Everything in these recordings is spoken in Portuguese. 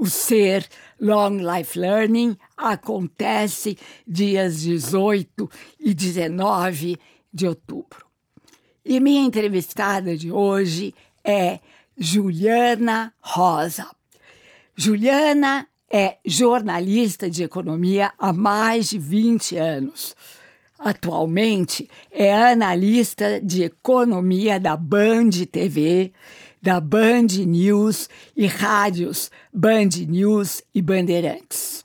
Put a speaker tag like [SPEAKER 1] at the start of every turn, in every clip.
[SPEAKER 1] O Ser Long Life Learning acontece dias 18 e 19 de outubro. E minha entrevistada de hoje é Juliana Rosa. Juliana é jornalista de economia há mais de 20 anos atualmente é analista de economia da Band TV, da Band News e rádios Band News e Bandeirantes.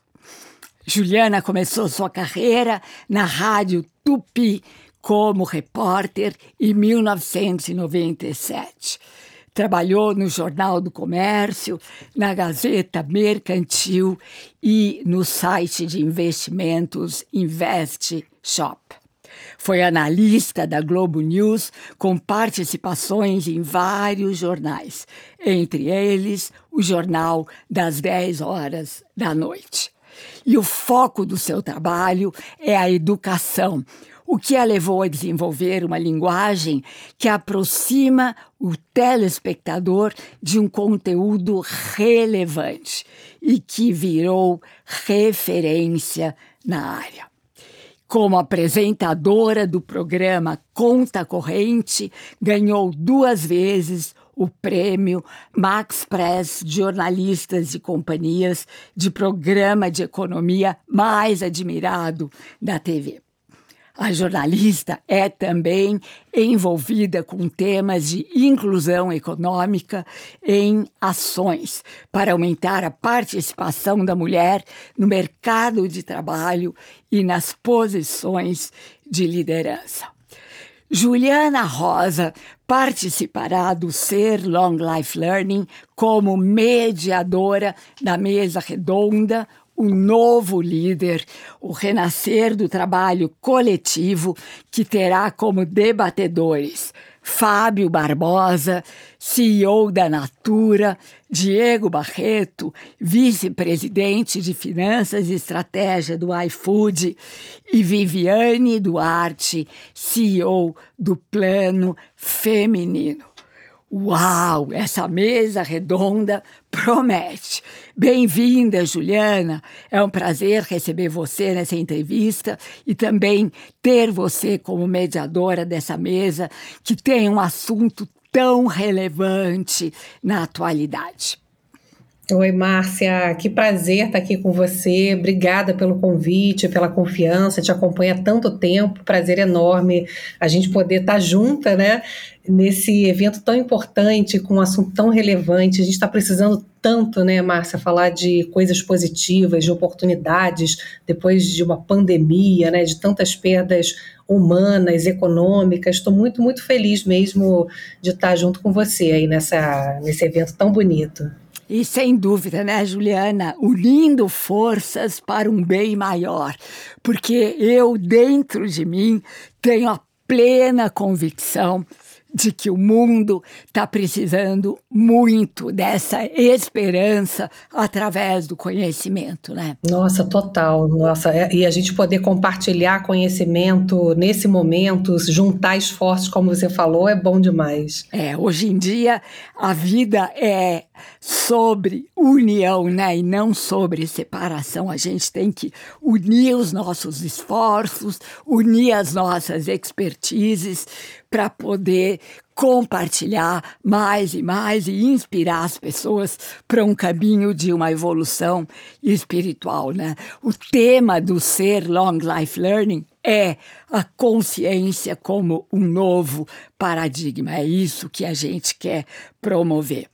[SPEAKER 1] Juliana começou sua carreira na Rádio Tupi como repórter em 1997. Trabalhou no Jornal do Comércio, na Gazeta Mercantil e no site de investimentos Invest Shop. Foi analista da Globo News, com participações em vários jornais, entre eles o Jornal das 10 horas da noite. E o foco do seu trabalho é a educação, o que a levou a desenvolver uma linguagem que aproxima o telespectador de um conteúdo relevante e que virou referência na área. Como apresentadora do programa Conta Corrente, ganhou duas vezes o prêmio Max Press Jornalistas e Companhias de programa de economia mais admirado da TV. A jornalista é também envolvida com temas de inclusão econômica em ações para aumentar a participação da mulher no mercado de trabalho e nas posições de liderança. Juliana Rosa participará do Ser Long Life Learning como mediadora da mesa redonda o novo líder, o renascer do trabalho coletivo, que terá como debatedores Fábio Barbosa, CEO da Natura, Diego Barreto, vice-presidente de Finanças e Estratégia do iFood, e Viviane Duarte, CEO do Plano Feminino. Uau, essa mesa redonda promete. Bem-vinda, Juliana. É um prazer receber você nessa entrevista e também ter você como mediadora dessa mesa que tem um assunto tão relevante na atualidade.
[SPEAKER 2] Oi, Márcia, que prazer estar aqui com você. Obrigada pelo convite, pela confiança. Te acompanho há tanto tempo. Prazer enorme a gente poder estar junta, né? Nesse evento tão importante, com um assunto tão relevante. A gente está precisando tanto, né, Márcia, falar de coisas positivas, de oportunidades, depois de uma pandemia, né? De tantas perdas humanas, econômicas. Estou muito, muito feliz mesmo de estar junto com você aí nessa, nesse evento tão bonito.
[SPEAKER 1] E sem dúvida, né, Juliana, unindo forças para um bem maior, porque eu, dentro de mim, tenho a plena convicção de que o mundo está precisando muito dessa esperança através do conhecimento, né?
[SPEAKER 2] Nossa, total. Nossa, é, e a gente poder compartilhar conhecimento nesse momento, juntar esforços, como você falou, é bom demais.
[SPEAKER 1] É, hoje em dia a vida é sobre união, né? E não sobre separação. A gente tem que unir os nossos esforços, unir as nossas expertises para poder compartilhar mais e mais e inspirar as pessoas para um caminho de uma evolução espiritual, né? O tema do ser Long Life Learning é a consciência como um novo paradigma. É isso que a gente quer promover.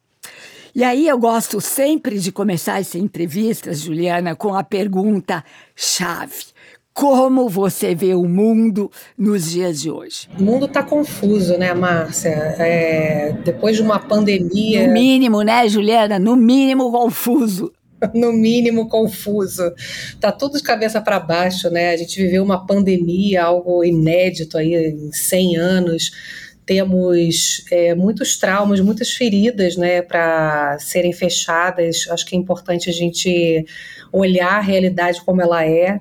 [SPEAKER 1] E aí eu gosto sempre de começar essa entrevista, Juliana, com a pergunta chave. Como você vê o mundo nos dias de hoje?
[SPEAKER 2] O mundo está confuso, né, Márcia? É, depois de uma pandemia.
[SPEAKER 1] No mínimo, né, Juliana? No mínimo confuso.
[SPEAKER 2] no mínimo confuso. Tá tudo de cabeça para baixo, né? A gente viveu uma pandemia, algo inédito aí em 100 anos temos é, muitos traumas, muitas feridas, né, para serem fechadas. Acho que é importante a gente olhar a realidade como ela é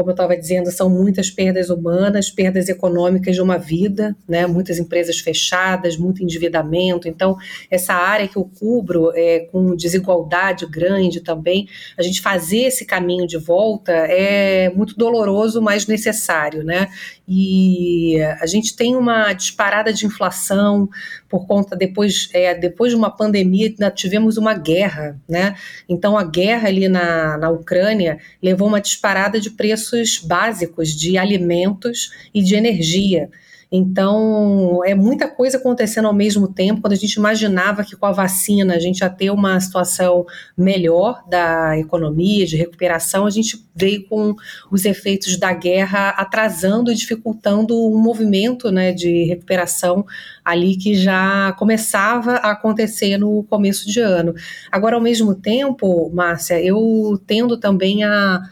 [SPEAKER 2] como eu estava dizendo, são muitas perdas humanas, perdas econômicas de uma vida, né? muitas empresas fechadas, muito endividamento. Então, essa área que eu cubro, é, com desigualdade grande também, a gente fazer esse caminho de volta é muito doloroso, mas necessário. Né? E a gente tem uma disparada de inflação por conta, depois, é, depois de uma pandemia, tivemos uma guerra. Né? Então, a guerra ali na, na Ucrânia levou uma disparada de preços preços básicos de alimentos e de energia. Então, é muita coisa acontecendo ao mesmo tempo. Quando a gente imaginava que com a vacina a gente ia ter uma situação melhor da economia, de recuperação, a gente veio com os efeitos da guerra atrasando e dificultando um movimento né, de recuperação ali que já começava a acontecer no começo de ano. Agora, ao mesmo tempo, Márcia, eu tendo também a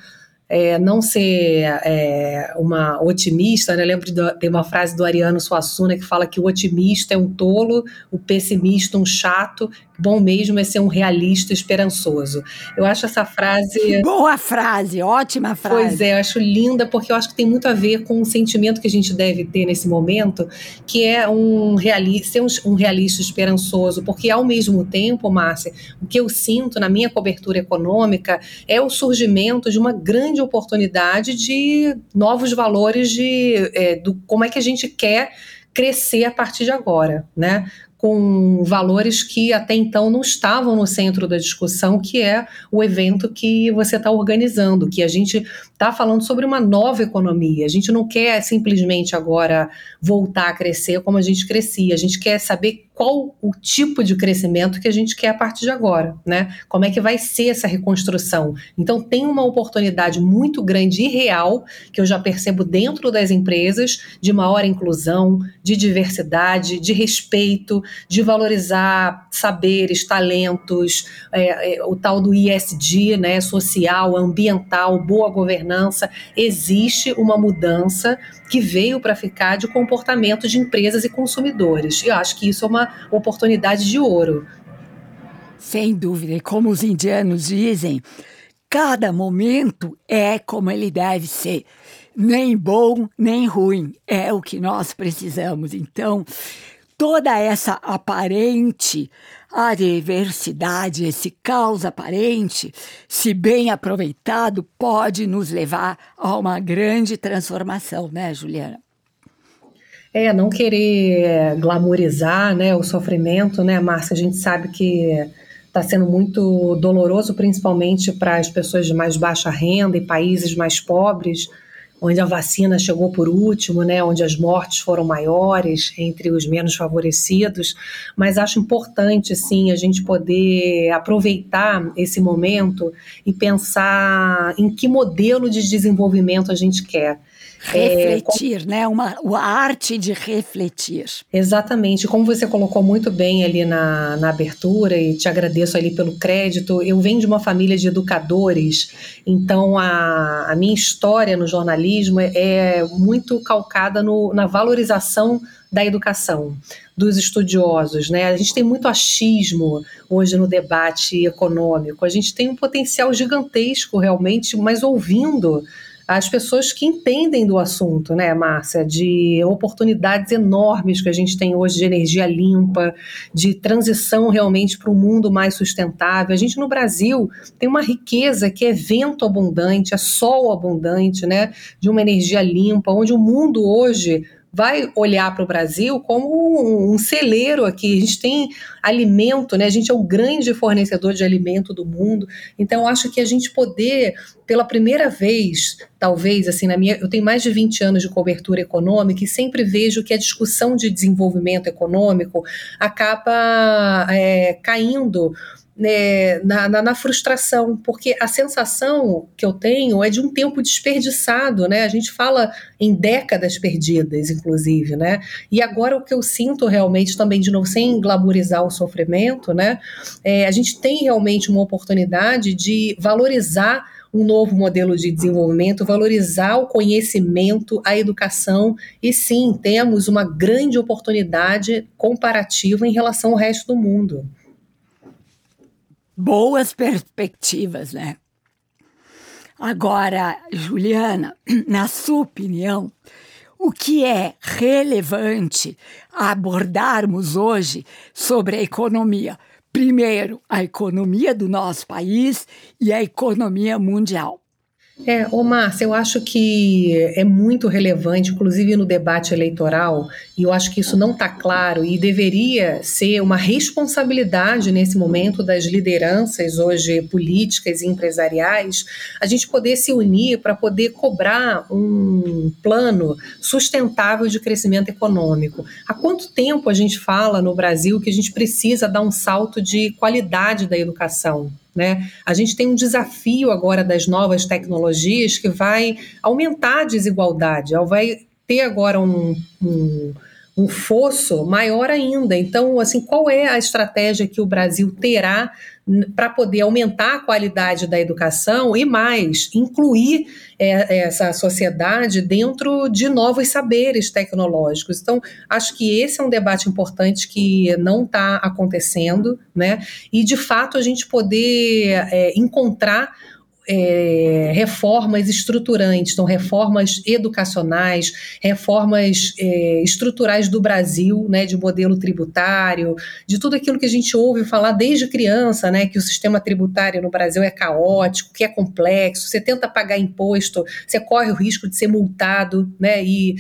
[SPEAKER 2] é, não ser é, uma otimista, né? Eu lembro de, tem uma frase do Ariano Suassuna que fala que o otimista é um tolo, o pessimista um chato bom mesmo é ser um realista esperançoso. Eu acho essa frase.
[SPEAKER 1] Boa frase, ótima frase.
[SPEAKER 2] Pois é, eu acho linda, porque eu acho que tem muito a ver com o sentimento que a gente deve ter nesse momento, que é um realista, ser um, um realista esperançoso, porque ao mesmo tempo, Márcia, o que eu sinto na minha cobertura econômica é o surgimento de uma grande oportunidade de novos valores de é, do como é que a gente quer crescer a partir de agora, né? Com valores que até então não estavam no centro da discussão, que é o evento que você está organizando, que a gente está falando sobre uma nova economia. A gente não quer simplesmente agora voltar a crescer como a gente crescia, a gente quer saber qual o tipo de crescimento que a gente quer a partir de agora, né? Como é que vai ser essa reconstrução? Então tem uma oportunidade muito grande e real que eu já percebo dentro das empresas de maior inclusão, de diversidade, de respeito, de valorizar saberes, talentos, é, é, o tal do ISD, né? Social, ambiental, boa governança. Existe uma mudança que veio para ficar de comportamento de empresas e consumidores. Eu acho que isso é uma oportunidade de ouro.
[SPEAKER 1] Sem dúvida, e como os indianos dizem, cada momento é como ele deve ser. Nem bom, nem ruim. É o que nós precisamos. Então, toda essa aparente adversidade, esse caos aparente, se bem aproveitado, pode nos levar a uma grande transformação, né, Juliana?
[SPEAKER 2] É, não querer glamorizar né, o sofrimento, né, Márcia? A gente sabe que está sendo muito doloroso, principalmente para as pessoas de mais baixa renda e países mais pobres onde a vacina chegou por último, né, onde as mortes foram maiores entre os menos favorecidos, mas acho importante sim a gente poder aproveitar esse momento e pensar em que modelo de desenvolvimento a gente quer.
[SPEAKER 1] Refletir, é, né? Uma, a arte de refletir.
[SPEAKER 2] Exatamente. Como você colocou muito bem ali na, na abertura, e te agradeço ali pelo crédito, eu venho de uma família de educadores, então a, a minha história no jornalismo é, é muito calcada no, na valorização da educação, dos estudiosos. Né? A gente tem muito achismo hoje no debate econômico, a gente tem um potencial gigantesco realmente, mas ouvindo as pessoas que entendem do assunto, né, Márcia? De oportunidades enormes que a gente tem hoje de energia limpa, de transição realmente para um mundo mais sustentável. A gente no Brasil tem uma riqueza que é vento abundante, é sol abundante, né? De uma energia limpa, onde o mundo hoje vai olhar para o Brasil como um celeiro aqui. A gente tem alimento, né? A gente é o grande fornecedor de alimento do mundo. Então, acho que a gente poder, pela primeira vez, talvez, assim, na minha. Eu tenho mais de 20 anos de cobertura econômica e sempre vejo que a discussão de desenvolvimento econômico acaba é, caindo né, na, na, na, frustração, porque a sensação que eu tenho é de um tempo desperdiçado, né? A gente fala em décadas perdidas, inclusive, né? E agora o que eu sinto realmente também, de novo, sem glamorizar o sofrimento, né? É, a gente tem realmente uma oportunidade de valorizar um novo modelo de desenvolvimento, valorizar o conhecimento, a educação, e sim, temos uma grande oportunidade comparativa em relação ao resto do mundo
[SPEAKER 1] boas perspectivas, né? Agora, Juliana, na sua opinião, o que é relevante abordarmos hoje sobre a economia? Primeiro, a economia do nosso país e a economia mundial.
[SPEAKER 2] É, ô Márcia, eu acho que é muito relevante, inclusive no debate eleitoral, e eu acho que isso não está claro e deveria ser uma responsabilidade nesse momento das lideranças hoje políticas e empresariais, a gente poder se unir para poder cobrar um plano sustentável de crescimento econômico. Há quanto tempo a gente fala no Brasil que a gente precisa dar um salto de qualidade da educação? Né? A gente tem um desafio agora das novas tecnologias que vai aumentar a desigualdade, vai ter agora um, um, um fosso maior ainda. Então, assim, qual é a estratégia que o Brasil terá para poder aumentar a qualidade da educação e mais incluir é, essa sociedade dentro de novos saberes tecnológicos. Então, acho que esse é um debate importante que não está acontecendo, né? E de fato a gente poder é, encontrar é, reformas estruturantes, então reformas educacionais, reformas é, estruturais do Brasil, né, de modelo tributário, de tudo aquilo que a gente ouve falar desde criança, né, que o sistema tributário no Brasil é caótico, que é complexo, você tenta pagar imposto, você corre o risco de ser multado, né, e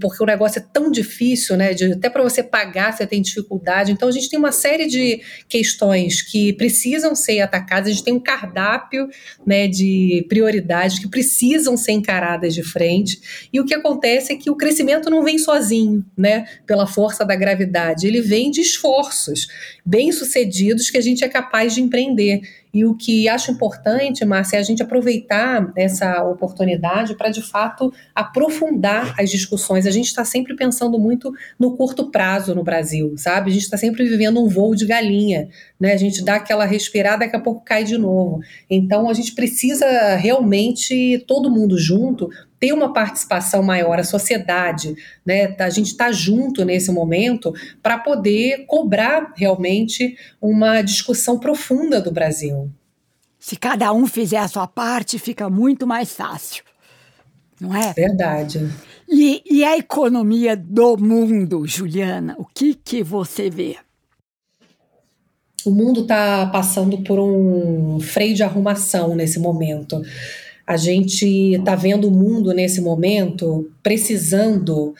[SPEAKER 2] porque o negócio é tão difícil, né? De, até para você pagar você tem dificuldade. Então a gente tem uma série de questões que precisam ser atacadas. A gente tem um cardápio, né, de prioridades que precisam ser encaradas de frente. E o que acontece é que o crescimento não vem sozinho, né? Pela força da gravidade, ele vem de esforços bem sucedidos que a gente é capaz de empreender. E o que acho importante, Márcia, é a gente aproveitar essa oportunidade para, de fato, aprofundar as discussões. A gente está sempre pensando muito no curto prazo no Brasil, sabe? A gente está sempre vivendo um voo de galinha, né? A gente dá aquela respirada, daqui a pouco cai de novo. Então, a gente precisa realmente, todo mundo junto, ter uma participação maior, a sociedade, né? A gente está junto nesse momento para poder cobrar realmente uma discussão profunda do Brasil.
[SPEAKER 1] Se cada um fizer a sua parte, fica muito mais fácil. Não é?
[SPEAKER 2] Verdade.
[SPEAKER 1] E, e a economia do mundo, Juliana, o que, que você vê?
[SPEAKER 2] O mundo está passando por um freio de arrumação nesse momento. A gente está vendo o mundo nesse momento precisando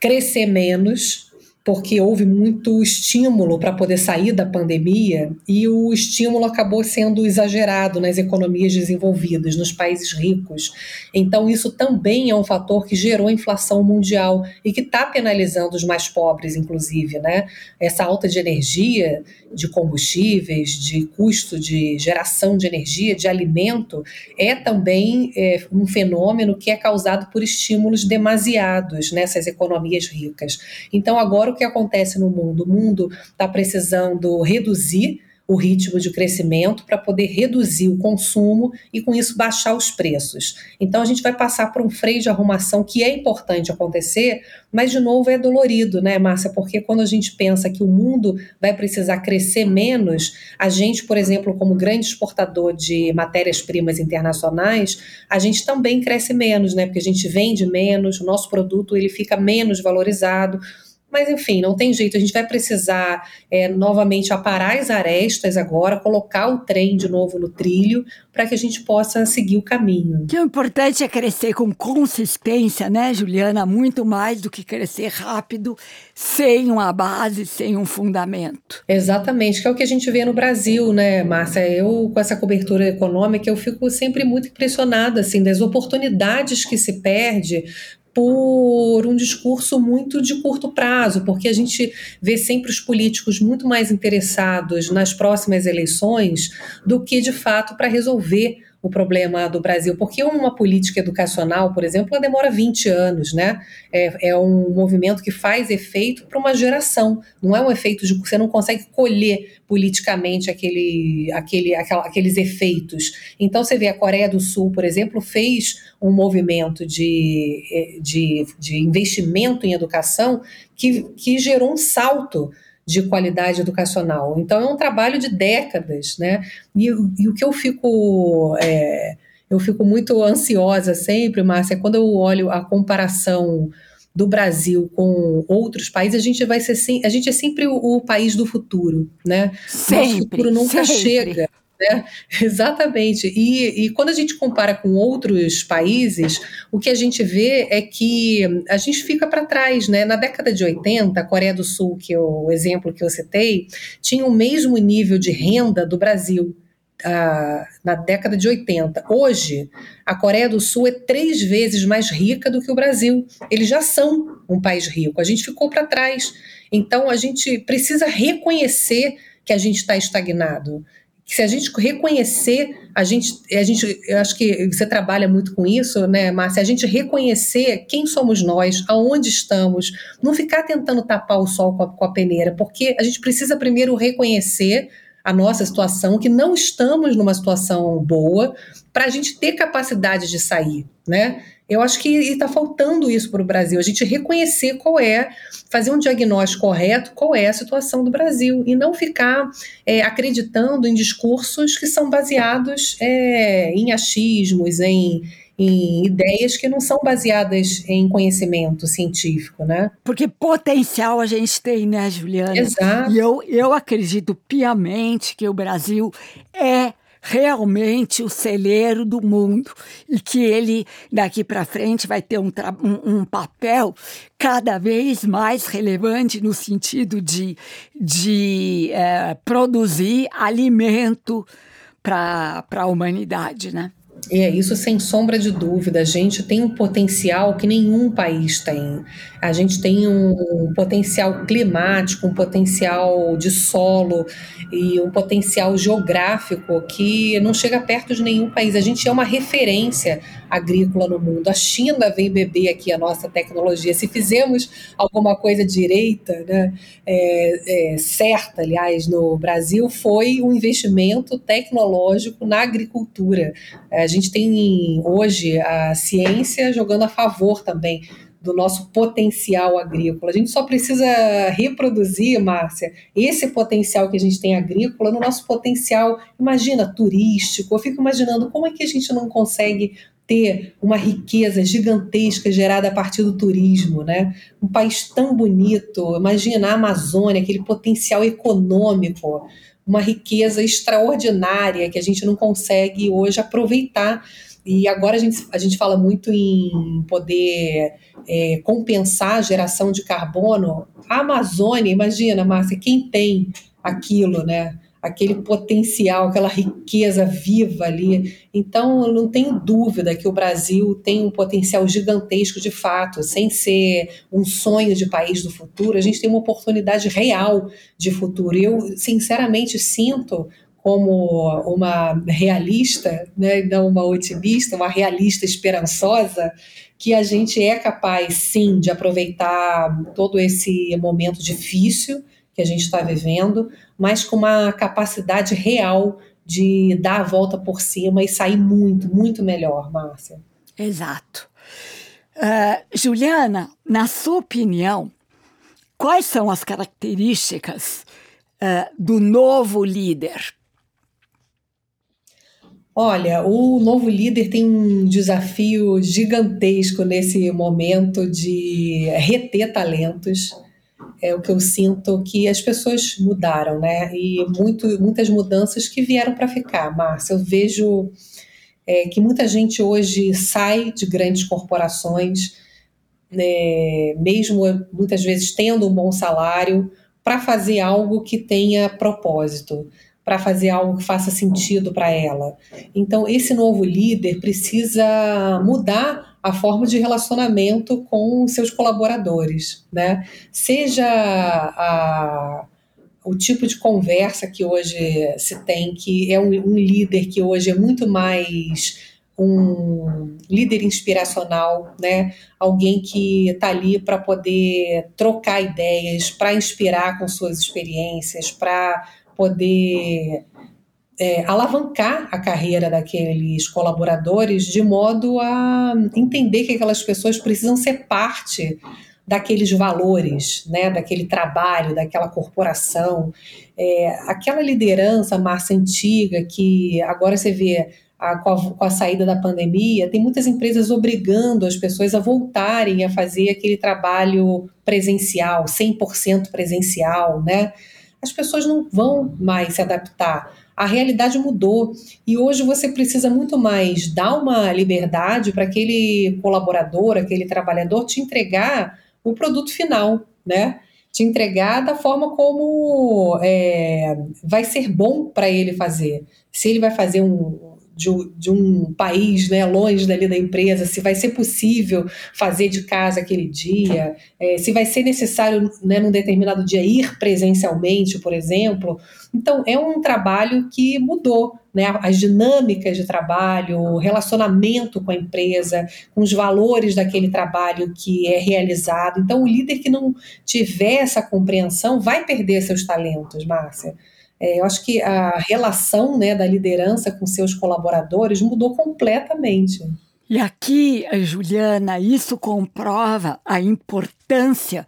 [SPEAKER 2] crescer menos, porque houve muito estímulo para poder sair da pandemia e o estímulo acabou sendo exagerado nas economias desenvolvidas, nos países ricos. Então, isso também é um fator que gerou inflação mundial e que está penalizando os mais pobres, inclusive. Né? Essa alta de energia, de combustíveis, de custo de geração de energia, de alimento, é também é, um fenômeno que é causado por estímulos demasiados nessas economias ricas. Então, agora o que acontece no mundo? O mundo está precisando reduzir o ritmo de crescimento para poder reduzir o consumo e, com isso, baixar os preços. Então, a gente vai passar por um freio de arrumação que é importante acontecer, mas, de novo, é dolorido, né, Márcia? Porque quando a gente pensa que o mundo vai precisar crescer menos, a gente, por exemplo, como grande exportador de matérias-primas internacionais, a gente também cresce menos, né? Porque a gente vende menos, o nosso produto ele fica menos valorizado Mas, enfim, não tem jeito. A gente vai precisar é, novamente aparar as arestas agora, colocar o trem de novo no trilho, para que a gente possa seguir o caminho.
[SPEAKER 1] Que o importante é crescer com consistência, né, Juliana? Muito mais do que crescer rápido, sem uma base, sem um fundamento.
[SPEAKER 2] Exatamente, que é o que a gente vê no Brasil, né, Márcia? Eu, com essa cobertura econômica, eu fico sempre muito impressionada, assim, das oportunidades que se perde por um discurso muito de curto prazo, porque a gente vê sempre os políticos muito mais interessados nas próximas eleições do que, de fato, para resolver o problema do Brasil, porque uma política educacional, por exemplo, ela demora 20 anos, né? É, é um movimento que faz efeito para uma geração, não é um efeito de você não consegue colher politicamente aquele, aquele, aquela, aqueles efeitos. Então você vê a Coreia do Sul, por exemplo, fez um movimento de, de, de investimento em educação que, que gerou um salto de qualidade educacional. Então, é um trabalho de décadas, né? E, e o que eu fico. É, eu fico muito ansiosa sempre, Márcia, quando eu olho a comparação do Brasil com outros países, a gente vai ser a gente é sempre o, o país do futuro, né?
[SPEAKER 1] Sempre,
[SPEAKER 2] Nosso futuro nunca
[SPEAKER 1] sempre.
[SPEAKER 2] chega. Né? Exatamente. E, e quando a gente compara com outros países, o que a gente vê é que a gente fica para trás. Né? Na década de 80, a Coreia do Sul, que é o exemplo que eu citei, tinha o mesmo nível de renda do Brasil. Uh, na década de 80. Hoje, a Coreia do Sul é três vezes mais rica do que o Brasil. Eles já são um país rico. A gente ficou para trás. Então, a gente precisa reconhecer que a gente está estagnado que se a gente reconhecer, a gente, a gente, eu acho que você trabalha muito com isso, né, Márcia? A gente reconhecer quem somos nós, aonde estamos, não ficar tentando tapar o sol com a, com a peneira, porque a gente precisa primeiro reconhecer a nossa situação, que não estamos numa situação boa, para a gente ter capacidade de sair, né? Eu acho que está faltando isso para o Brasil, a gente reconhecer qual é, fazer um diagnóstico correto, qual é a situação do Brasil, e não ficar é, acreditando em discursos que são baseados é, em achismos, em, em ideias que não são baseadas em conhecimento científico, né?
[SPEAKER 1] Porque potencial a gente tem, né, Juliana?
[SPEAKER 2] Exato.
[SPEAKER 1] E eu, eu acredito piamente que o Brasil é realmente o celeiro do mundo e que ele daqui para frente vai ter um, um, um, papel cada vez mais relevante no sentido de, de é, produzir alimento para a humanidade, né?
[SPEAKER 2] É, isso sem sombra de dúvida. A gente tem um potencial que nenhum país tem. A gente tem um potencial climático, um potencial de solo e um potencial geográfico que não chega perto de nenhum país. A gente é uma referência agrícola no mundo. A China vem beber aqui a nossa tecnologia. Se fizermos alguma coisa direita, né, é, é, certa, aliás, no Brasil, foi um investimento tecnológico na agricultura. É, a gente tem hoje a ciência jogando a favor também do nosso potencial agrícola. A gente só precisa reproduzir, Márcia, esse potencial que a gente tem agrícola no nosso potencial, imagina, turístico. Eu fico imaginando como é que a gente não consegue ter uma riqueza gigantesca gerada a partir do turismo, né? Um país tão bonito, imagina a Amazônia, aquele potencial econômico, uma riqueza extraordinária que a gente não consegue hoje aproveitar e agora a gente, a gente fala muito em poder é, compensar a geração de carbono. A Amazônia, imagina, Márcia, quem tem aquilo, né? Aquele potencial, aquela riqueza viva ali. Então, eu não tenho dúvida que o Brasil tem um potencial gigantesco de fato, sem ser um sonho de país do futuro, a gente tem uma oportunidade real de futuro. Eu, sinceramente, sinto como uma realista, né, não uma otimista, uma realista esperançosa, que a gente é capaz, sim, de aproveitar todo esse momento difícil que a gente está vivendo, mas com uma capacidade real de dar a volta por cima e sair muito, muito melhor, Márcia.
[SPEAKER 1] Exato. Uh, Juliana, na sua opinião, quais são as características uh, do novo líder?
[SPEAKER 2] Olha, o novo líder tem um desafio gigantesco nesse momento de reter talentos, é o que eu sinto que as pessoas mudaram, né? E muito, muitas mudanças que vieram para ficar, Márcia. Eu vejo é, que muita gente hoje sai de grandes corporações, né, mesmo muitas vezes tendo um bom salário, para fazer algo que tenha propósito, para fazer algo que faça sentido para ela. Então, esse novo líder precisa mudar a forma de relacionamento com seus colaboradores, né? Seja a, o tipo de conversa que hoje se tem, que é um, um líder que hoje é muito mais um líder inspiracional, né? Alguém que está ali para poder trocar ideias, para inspirar com suas experiências, para poder é, alavancar a carreira daqueles colaboradores de modo a entender que aquelas pessoas precisam ser parte daqueles valores, né, daquele trabalho, daquela corporação, é, aquela liderança massa antiga que agora você vê a, com, a, com, a, saída da pandemia, tem muitas empresas obrigando as pessoas a voltarem a fazer aquele trabalho presencial, 100% presencial, né? As pessoas não vão mais se adaptar a realidade mudou e hoje você precisa muito mais dar uma liberdade para aquele colaborador, aquele trabalhador te entregar o produto final, né? Te entregar da forma como é, vai ser bom para ele fazer. Se ele vai fazer um, de, de, um país né, longe dali da empresa, se vai ser possível fazer de casa aquele dia, é, se vai ser necessário, né, num determinado dia, ir presencialmente, por exemplo. Então, é um trabalho que mudou. Né, as dinâmicas de trabalho, o relacionamento com a empresa, com os valores daquele trabalho que é realizado. Então, o líder que não tiver essa compreensão vai perder seus talentos, Márcia. É, eu acho que a relação né, da liderança com seus colaboradores mudou completamente.
[SPEAKER 1] E aqui, Juliana, isso comprova a importância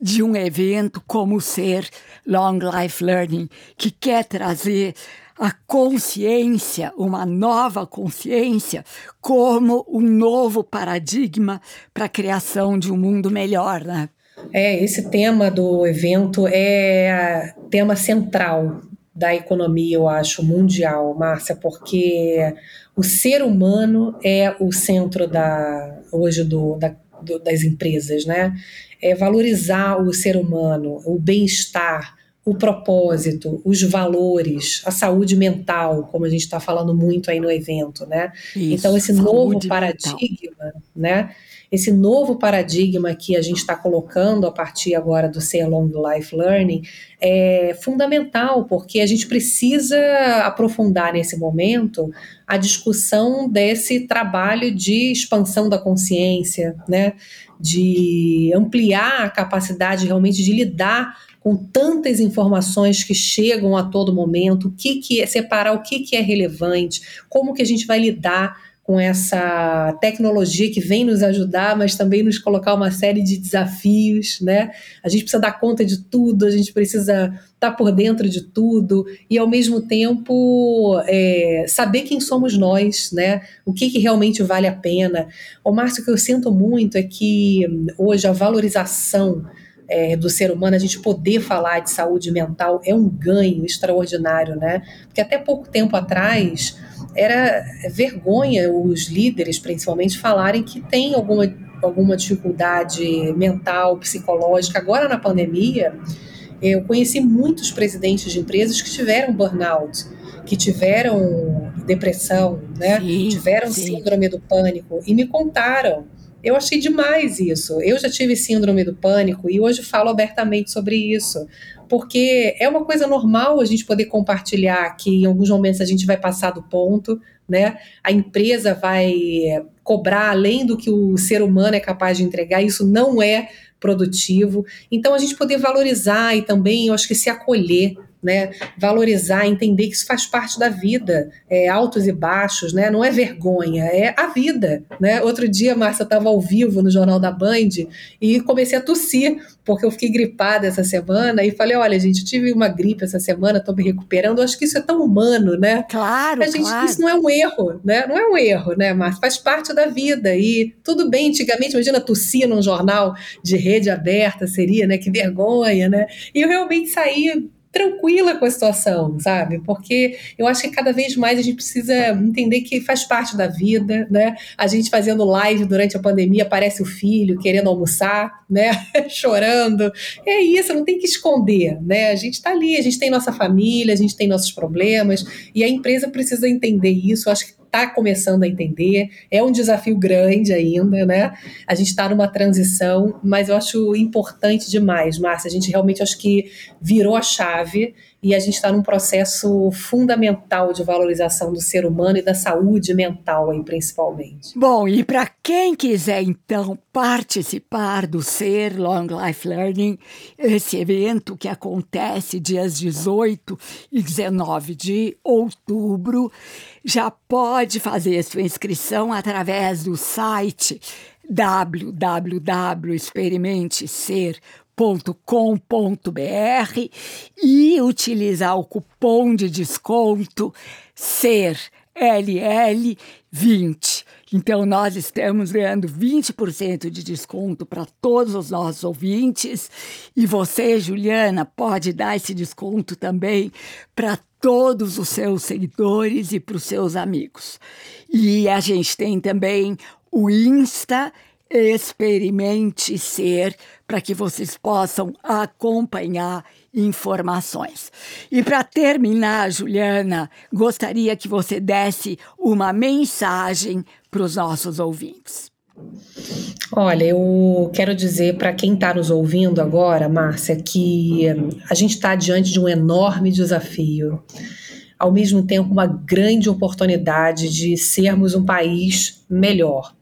[SPEAKER 1] de um evento como ser Long Life Learning, que quer trazer a consciência, uma nova consciência, como um novo paradigma para a criação de um mundo melhor, né?
[SPEAKER 2] É, esse tema do evento é tema central da economia, eu acho, mundial, Márcia, porque o ser humano é o centro da hoje do, da, do, das empresas, né? É valorizar o ser humano, o bem-estar, o propósito, os valores, a saúde mental, como a gente está falando muito aí no evento, né? Isso, então esse novo paradigma, mental. né? Esse novo paradigma que a gente está colocando a partir agora do Ser Long Life Learning é fundamental, porque a gente precisa aprofundar nesse momento a discussão desse trabalho de expansão da consciência, né? de ampliar a capacidade realmente de lidar com tantas informações que chegam a todo momento, o que, que é separar o que, que é relevante, como que a gente vai lidar com essa tecnologia que vem nos ajudar, mas também nos colocar uma série de desafios, né? A gente precisa dar conta de tudo, a gente precisa estar tá por dentro de tudo e ao mesmo tempo é, saber quem somos nós, né? O que, que realmente vale a pena. O Márcio, o que eu sinto muito é que hoje a valorização é, do ser humano, a gente poder falar de saúde mental é um ganho extraordinário, né? Porque até pouco tempo atrás era vergonha os líderes, principalmente, falarem que tem alguma, alguma dificuldade mental, psicológica. Agora, na pandemia, eu conheci muitos presidentes de empresas que tiveram burnout, que tiveram depressão, né? Sim, tiveram sim. síndrome do pânico e me contaram. Eu achei demais isso. Eu já tive síndrome do pânico e hoje falo abertamente sobre isso porque é uma coisa normal a gente poder compartilhar que em alguns momentos a gente vai passar do ponto, né? A empresa vai cobrar além do que o ser humano é capaz de entregar, isso não é produtivo. Então a gente poder valorizar e também, eu acho que se acolher, né? Valorizar, entender que isso faz parte da vida, é, altos e baixos, né? Não é vergonha, é a vida, né? Outro dia, Márcia, estava ao vivo no Jornal da Band e comecei a tossir, porque eu fiquei gripada essa semana e falei, olha, gente, eu tive uma gripe essa semana, estou me recuperando, eu acho que isso é tão humano, né?
[SPEAKER 1] Claro,
[SPEAKER 2] a gente,
[SPEAKER 1] claro.
[SPEAKER 2] Isso não é um erro, né? Não é um erro, né, Márcia? Faz parte da vida e tudo bem, antigamente, imagina tossir num jornal de rede aberta, seria, né? Que vergonha, né? E eu realmente saí tranquila com a situação, sabe? Porque eu acho que cada vez mais a gente precisa entender que faz parte da vida, né? A gente fazendo live durante a pandemia, aparece o filho querendo almoçar, né? Chorando. É isso, não tem que esconder, né? A gente está ali, a gente tem nossa família, a gente tem nossos problemas e a empresa precisa entender isso. Eu acho que está começando a entender, é um desafio grande ainda, né? A gente está numa transição, mas eu acho importante demais, Márcia. A gente realmente acho que virou a chave e a gente está num processo fundamental de valorização do ser humano e da saúde mental aí, principalmente.
[SPEAKER 1] Bom, e para quem quiser então participar do Ser Long Life Learning, esse evento que acontece dias 18 e 19 de outubro, já pode fazer sua inscrição através do site www.experimentecer.com www.ser.com.br e utilizar o cupom de desconto SER LL20. Então, nós estamos ganhando 20% de desconto para todos os nossos ouvintes. E você, Juliana, pode dar esse desconto também para todos os seus seguidores e para os seus amigos. E a gente tem também o Insta experimente ser para que vocês possam acompanhar informações. E para terminar, Juliana, gostaria que você desse uma mensagem para os nossos ouvintes.
[SPEAKER 2] Olha, eu quero dizer para quem está nos ouvindo agora, Márcia, que a gente está diante de um enorme desafio. Ao mesmo tempo, uma grande oportunidade de sermos um país melhor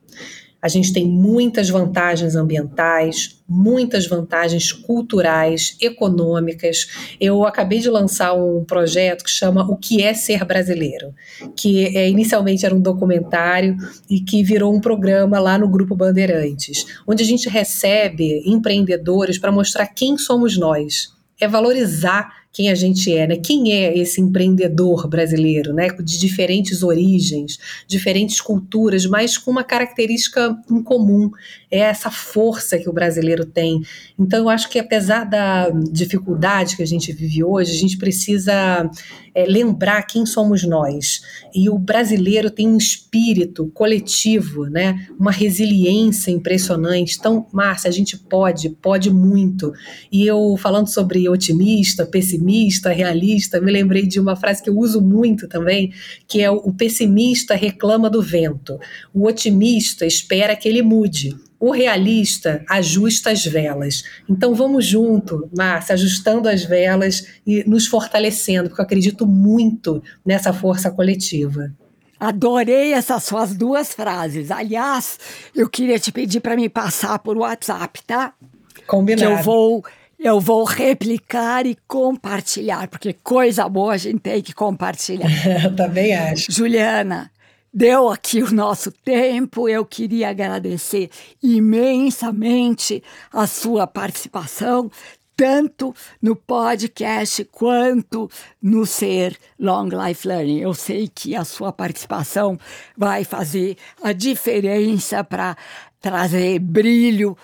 [SPEAKER 2] a gente tem muitas vantagens ambientais, muitas vantagens culturais, econômicas. Eu acabei de lançar um projeto que chama O que é ser brasileiro, que é, inicialmente era um documentário e que virou um programa lá no Grupo Bandeirantes, onde a gente recebe empreendedores para mostrar quem somos nós. É valorizar quem a gente é, né? Quem é esse empreendedor brasileiro, né? De diferentes origens, diferentes culturas, mas com uma característica em comum, é essa força que o brasileiro tem. Então, eu acho que apesar da dificuldade que a gente vive hoje, a gente precisa é, lembrar quem somos nós. E o brasileiro tem um espírito coletivo, né? Uma resiliência impressionante. Então, Márcia, a gente pode, pode muito. E eu falando sobre otimista, pessimista pessimista, realista, me lembrei de uma frase que eu uso muito também, que é o pessimista reclama do vento, o otimista espera que ele mude. O realista ajusta as velas. Então vamos junto, Márcia, ajustando as velas e nos fortalecendo, porque eu acredito muito nessa força coletiva.
[SPEAKER 1] Adorei essas suas duas frases. Aliás, eu queria te pedir para me passar por WhatsApp, tá?
[SPEAKER 2] Combinado.
[SPEAKER 1] Que eu vou eu vou replicar e compartilhar, porque coisa boa a gente tem que compartilhar.
[SPEAKER 2] Também acho.
[SPEAKER 1] Juliana, deu aqui o nosso tempo. Eu queria agradecer imensamente a sua participação, tanto no podcast quanto no Ser Long Life Learning. Eu sei que a sua participação vai fazer a diferença para trazer brilho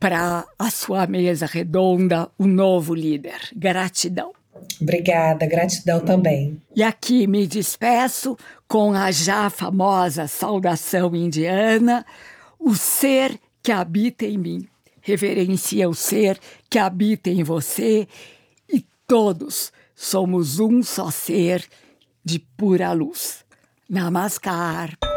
[SPEAKER 1] para a sua mesa redonda, o novo líder. Gratidão.
[SPEAKER 2] Obrigada, gratidão também.
[SPEAKER 1] E aqui me despeço com a já famosa saudação indiana: o ser que habita em mim reverencia o ser que habita em você e todos somos um só ser de pura luz. Namaskar.